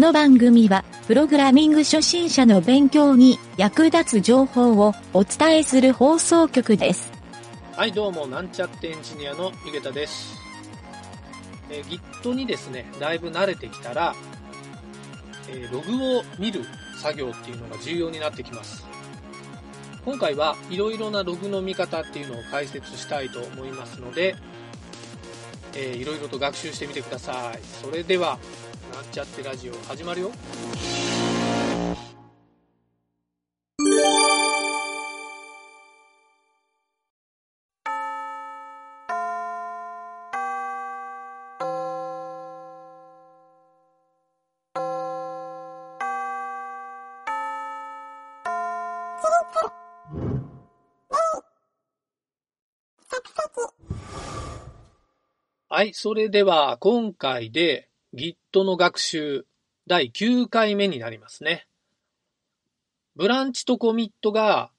この番組は、プログラミング初心者の勉強に役立つ情報をお伝えする放送局です。はい、どうも、なんちゃってエンジニアのゆげたです。えー Git にですね、だいぶ慣れてきたら、えーログを見る作業っていうのが重要になってきます。今回はいろいろなログの見方っていうのを解説したいと思いますので、えーいろいろと学習してみてください。それでは、なんちゃってラジオ始まるよ。はい、それでは今回で Git の学習第9回目になりますね。ブランチとコミットが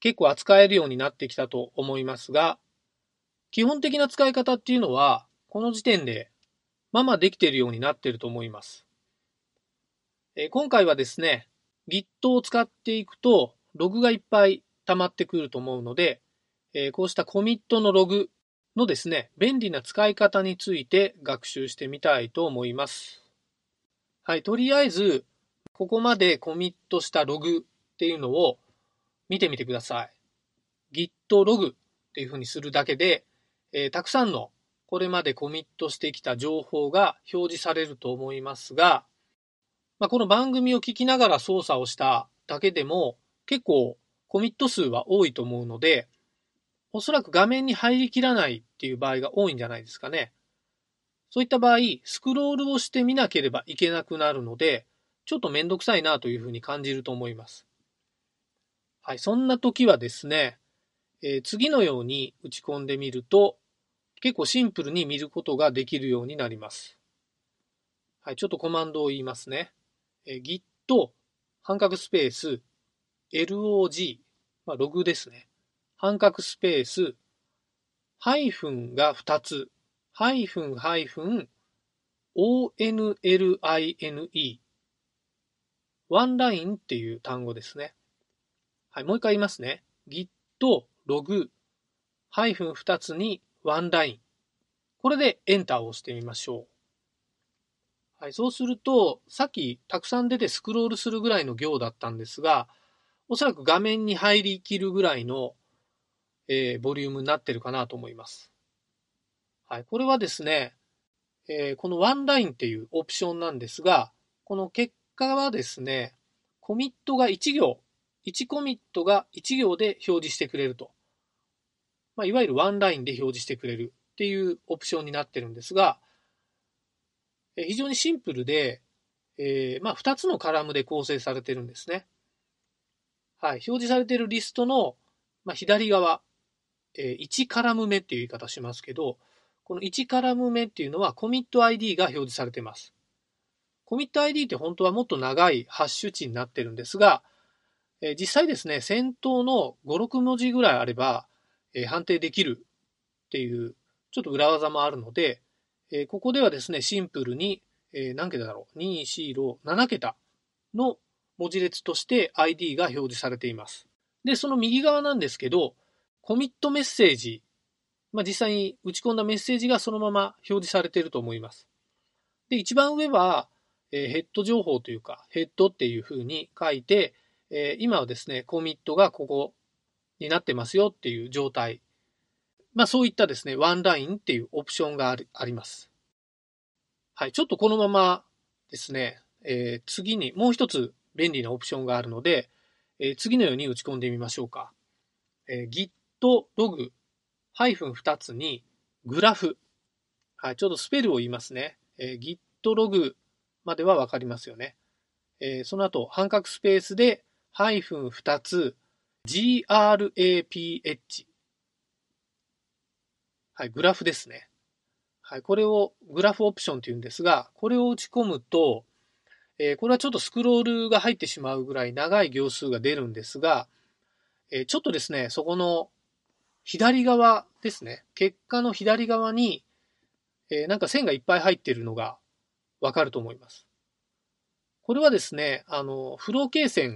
結構扱えるようになってきたと思いますが、基本的な使い方っていうのはこの時点でまあまあできているようになっていると思います。え今回はですね、Git を使っていくとログがいっぱい溜まってくると思うので、えこうしたコミットのログのですね、便利な使い方について学習してみたいと思います。はい、とりあえず、ここまでコミットしたログっていうのを見てみてください。git ログっていうふうにするだけで、えーたくさんのこれまでコミットしてきた情報が表示されると思いますが、まあ、この番組を聞きながら操作をしただけでも結構コミット数は多いと思うので、おそらく画面に入りきらないっていう場合が多いんじゃないですかね。そういった場合、スクロールをしてみなければいけなくなるので、ちょっとめんどくさいなというふうに感じると思います。はい、そんな時はですね、えー次のように打ち込んでみると、結構シンプルに見ることができるようになります。はい、ちょっとコマンドを言いますね。えー git、半角スペース、log、まあ、ログですね。半角スペース、ハイフンが2つ、ハイフンハイフン、online、ワンラインっていう単語ですね。はい、もう一回言いますね。git、ログ、ハイフン2つにワンライン。これでエンターを押してみましょう。はい、そうすると、さっきたくさん出てスクロールするぐらいの行だったんですが、おそらく画面に入りきるぐらいのえーボリュームになってるかなと思います。はい。これはですね、えーこのワンラインっていうオプションなんですが、この結果はですね、コミットが1行、1コミットが1行で表示してくれると。まあ、いわゆるワンラインで表示してくれるっていうオプションになってるんですが、えー非常にシンプルで、えーまあ、2つのカラムで構成されてるんですね。はい。表示されているリストの、まあ、左側、え1カラム目っていう言い方しますけど、この1カラム目っていうのはコミット ID が表示されています。コミット ID って本当はもっと長いハッシュ値になってるんですが、え実際ですね、先頭の5、6文字ぐらいあれば、え判定できるっていう、ちょっと裏技もあるので、えここではですね、シンプルに、え何桁だろう ?2、4、6、7桁の文字列として ID が表示されています。で、その右側なんですけど、コミットメッセージ、まあ、実際に打ち込んだメッセージがそのまま表示されていると思います。で、一番上は、えーヘッド情報というか、ヘッドっていう風に書いて、えー今はですね、コミットがここになってますよっていう状態。まあそういったですね、ワンラインっていうオプションがありあります。はい、ちょっとこのままですね、えー次にもう一つ便利なオプションがあるので、えー次のように打ち込んでみましょうか。えー git ログハイフン2つにグラフ。はい、ちょっとスペルを言いますね。えー git ログまではわかりますよね。えーその後、半角スペースでハイフン2つ graph。はい、グラフですね。はい、これをグラフオプションというんですが、これを打ち込むと、えーこれはちょっとスクロールが入ってしまうぐらい長い行数が出るんですが、えーちょっとですね、そこの左側ですね、結果の左側に、えーなんか線がいっぱい入っているのがわかると思います。これはですね、あの、フロー形線っ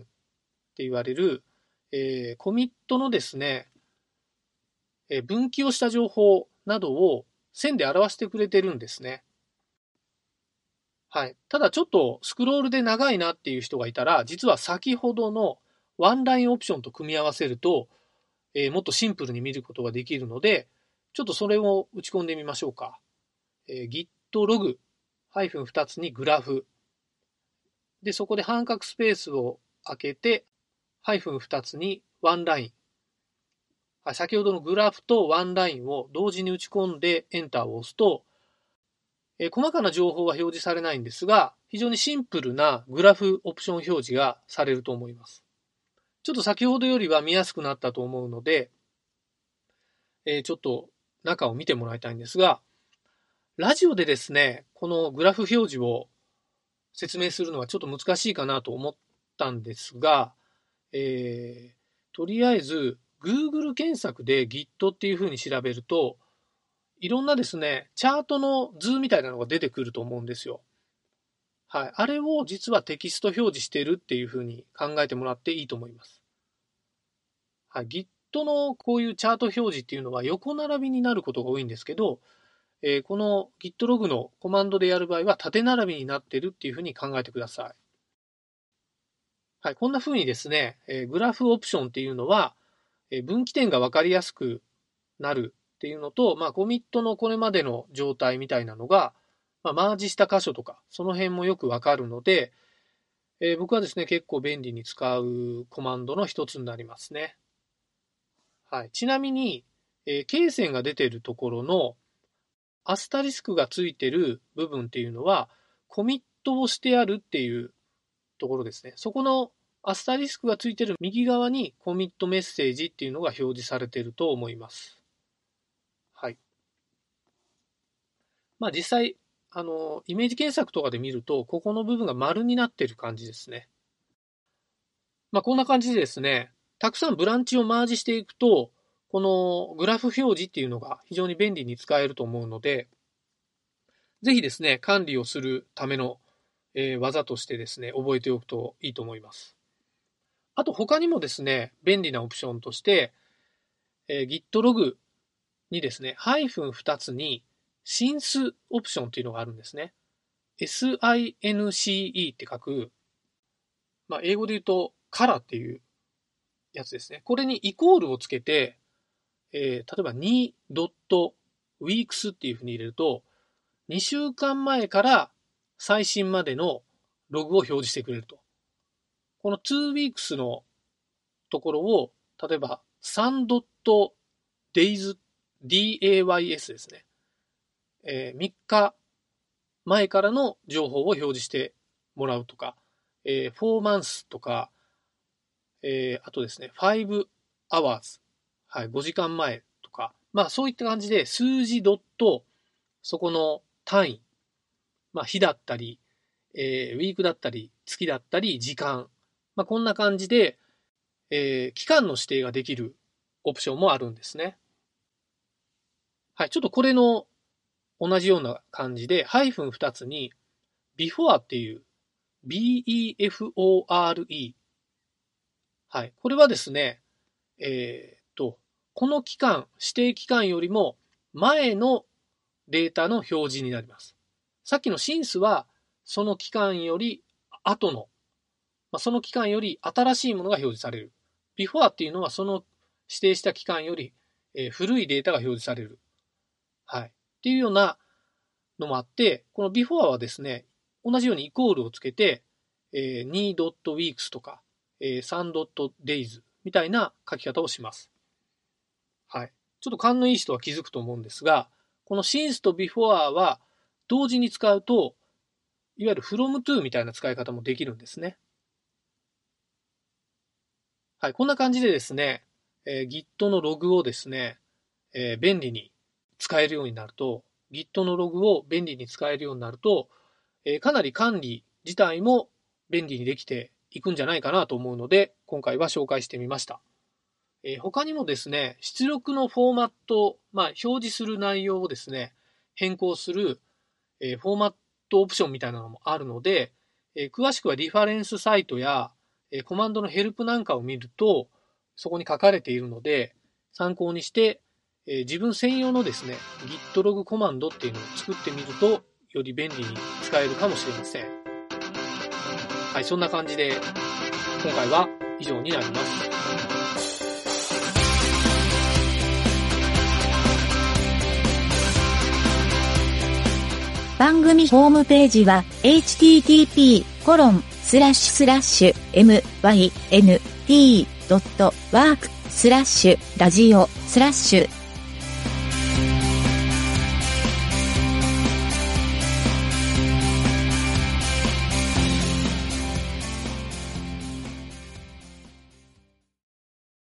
て言われる、えー、コミットのですね、えー、分岐をした情報などを線で表してくれてるんですね。はい。ただちょっとスクロールで長いなっていう人がいたら、実は先ほどのワンラインオプションと組み合わせると、えー、もっとシンプルに見ることができるので、ちょっとそれを打ち込んでみましょうか。えー、git log 2つにグラフ。で、そこで半角スペースを開けて、ハイフン2つにワンライン。はい、先ほどのグラフとワンラインを同時に打ち込んでエンターを押すと、えー、細かな情報は表示されないんですが、非常にシンプルなグラフオプション表示がされると思います。ちょっと先ほどよりは見やすくなったと思うので、えー、ちょっと中を見てもらいたいんですが、ラジオでですね、このグラフ表示を説明するのはちょっと難しいかなと思ったんですが、えー、とりあえず Google 検索で Git っていうふうに調べると、いろんなですね、チャートの図みたいなのが出てくると思うんですよ。はい。あれを実はテキスト表示しているっていうふうに考えてもらっていいと思います。はい。Git のこういうチャート表示っていうのは横並びになることが多いんですけど、えー、この Gitlog のコマンドでやる場合は縦並びになってるっていうふうに考えてください。はい。こんなふうにですね、えー、グラフオプションっていうのは、えー、分岐点がわかりやすくなるっていうのと、まあ、コミットのこれまでの状態みたいなのが、まあ、マージした箇所とか、その辺もよくわかるので、えー、僕はですね、結構便利に使うコマンドの一つになりますね。はい。ちなみに、えー、経線が出てるところのアスタリスクがついてる部分っていうのは、コミットをしてあるっていうところですね。そこのアスタリスクがついてる右側にコミットメッセージっていうのが表示されていると思います。はい。まあ実際、あの、イメージ検索とかで見ると、ここの部分が丸になってる感じですね。まあこんな感じでですね、たくさんブランチをマージしていくと、このグラフ表示っていうのが非常に便利に使えると思うので、ぜひですね、管理をするための、えー、技としてですね、覚えておくといいと思います。あと他にもですね、便利なオプションとして、えー、Gitlog にですね、ハイフン2つにシンスオプションっていうのがあるんですね。SINCE って書く、まあ、英語で言うと、カラっていうやつですね。これにイコールをつけて、えー、例えば 2.weeks っていうふうに入れると、2週間前から最新までのログを表示してくれると。この 2weeks のところを、例えば 3.days、days ですね。えー、3日前からの情報を表示してもらうとか、えー、4 months とか、えー、あとですね、5 hours、はい、5時間前とか、まあそういった感じで数字ドット、そこの単位、まあ日だったり、えー、ウィークだったり、月だったり、時間、まあこんな感じで、えー、期間の指定ができるオプションもあるんですね。はい、ちょっとこれの同じような感じで、ハイフン2つに、before っていう、b-e-f-o-r-e はい。これはですね、えー、っと、この期間、指定期間よりも前のデータの表示になります。さっきのシンスは、その期間より後の、まあ、その期間より新しいものが表示される。before っていうのはその指定した期間より、えー、古いデータが表示される。はい。っていうようなのもあって、この before はですね、同じようにイコールをつけて、えー、2.weeks とか、えー、3.days みたいな書き方をします。はい。ちょっと勘のいい人は気づくと思うんですが、この since と before は同時に使うと、いわゆる from to みたいな使い方もできるんですね。はい。こんな感じでですね、えー、Git のログをですね、えー、便利に使えるようになると、Git のログを便利に使えるようになると、えー、かなり管理自体も便利にできていくんじゃないかなと思うので、今回は紹介してみました。えー、他にもですね、出力のフォーマット、まあ、表示する内容をですね、変更する、えー、フォーマットオプションみたいなのもあるので、えー詳しくはリファレンスサイトや、えコマンドのヘルプなんかを見ると、そこに書かれているので、参考にして、えー自分専用のですね、git ログコマンドっていうのを作ってみると、より便利に使えるかもしれません。はい、そんな感じで、今回は以上になります。番組ホームページは http:// mynt.work スラッシュラジオスラッシュ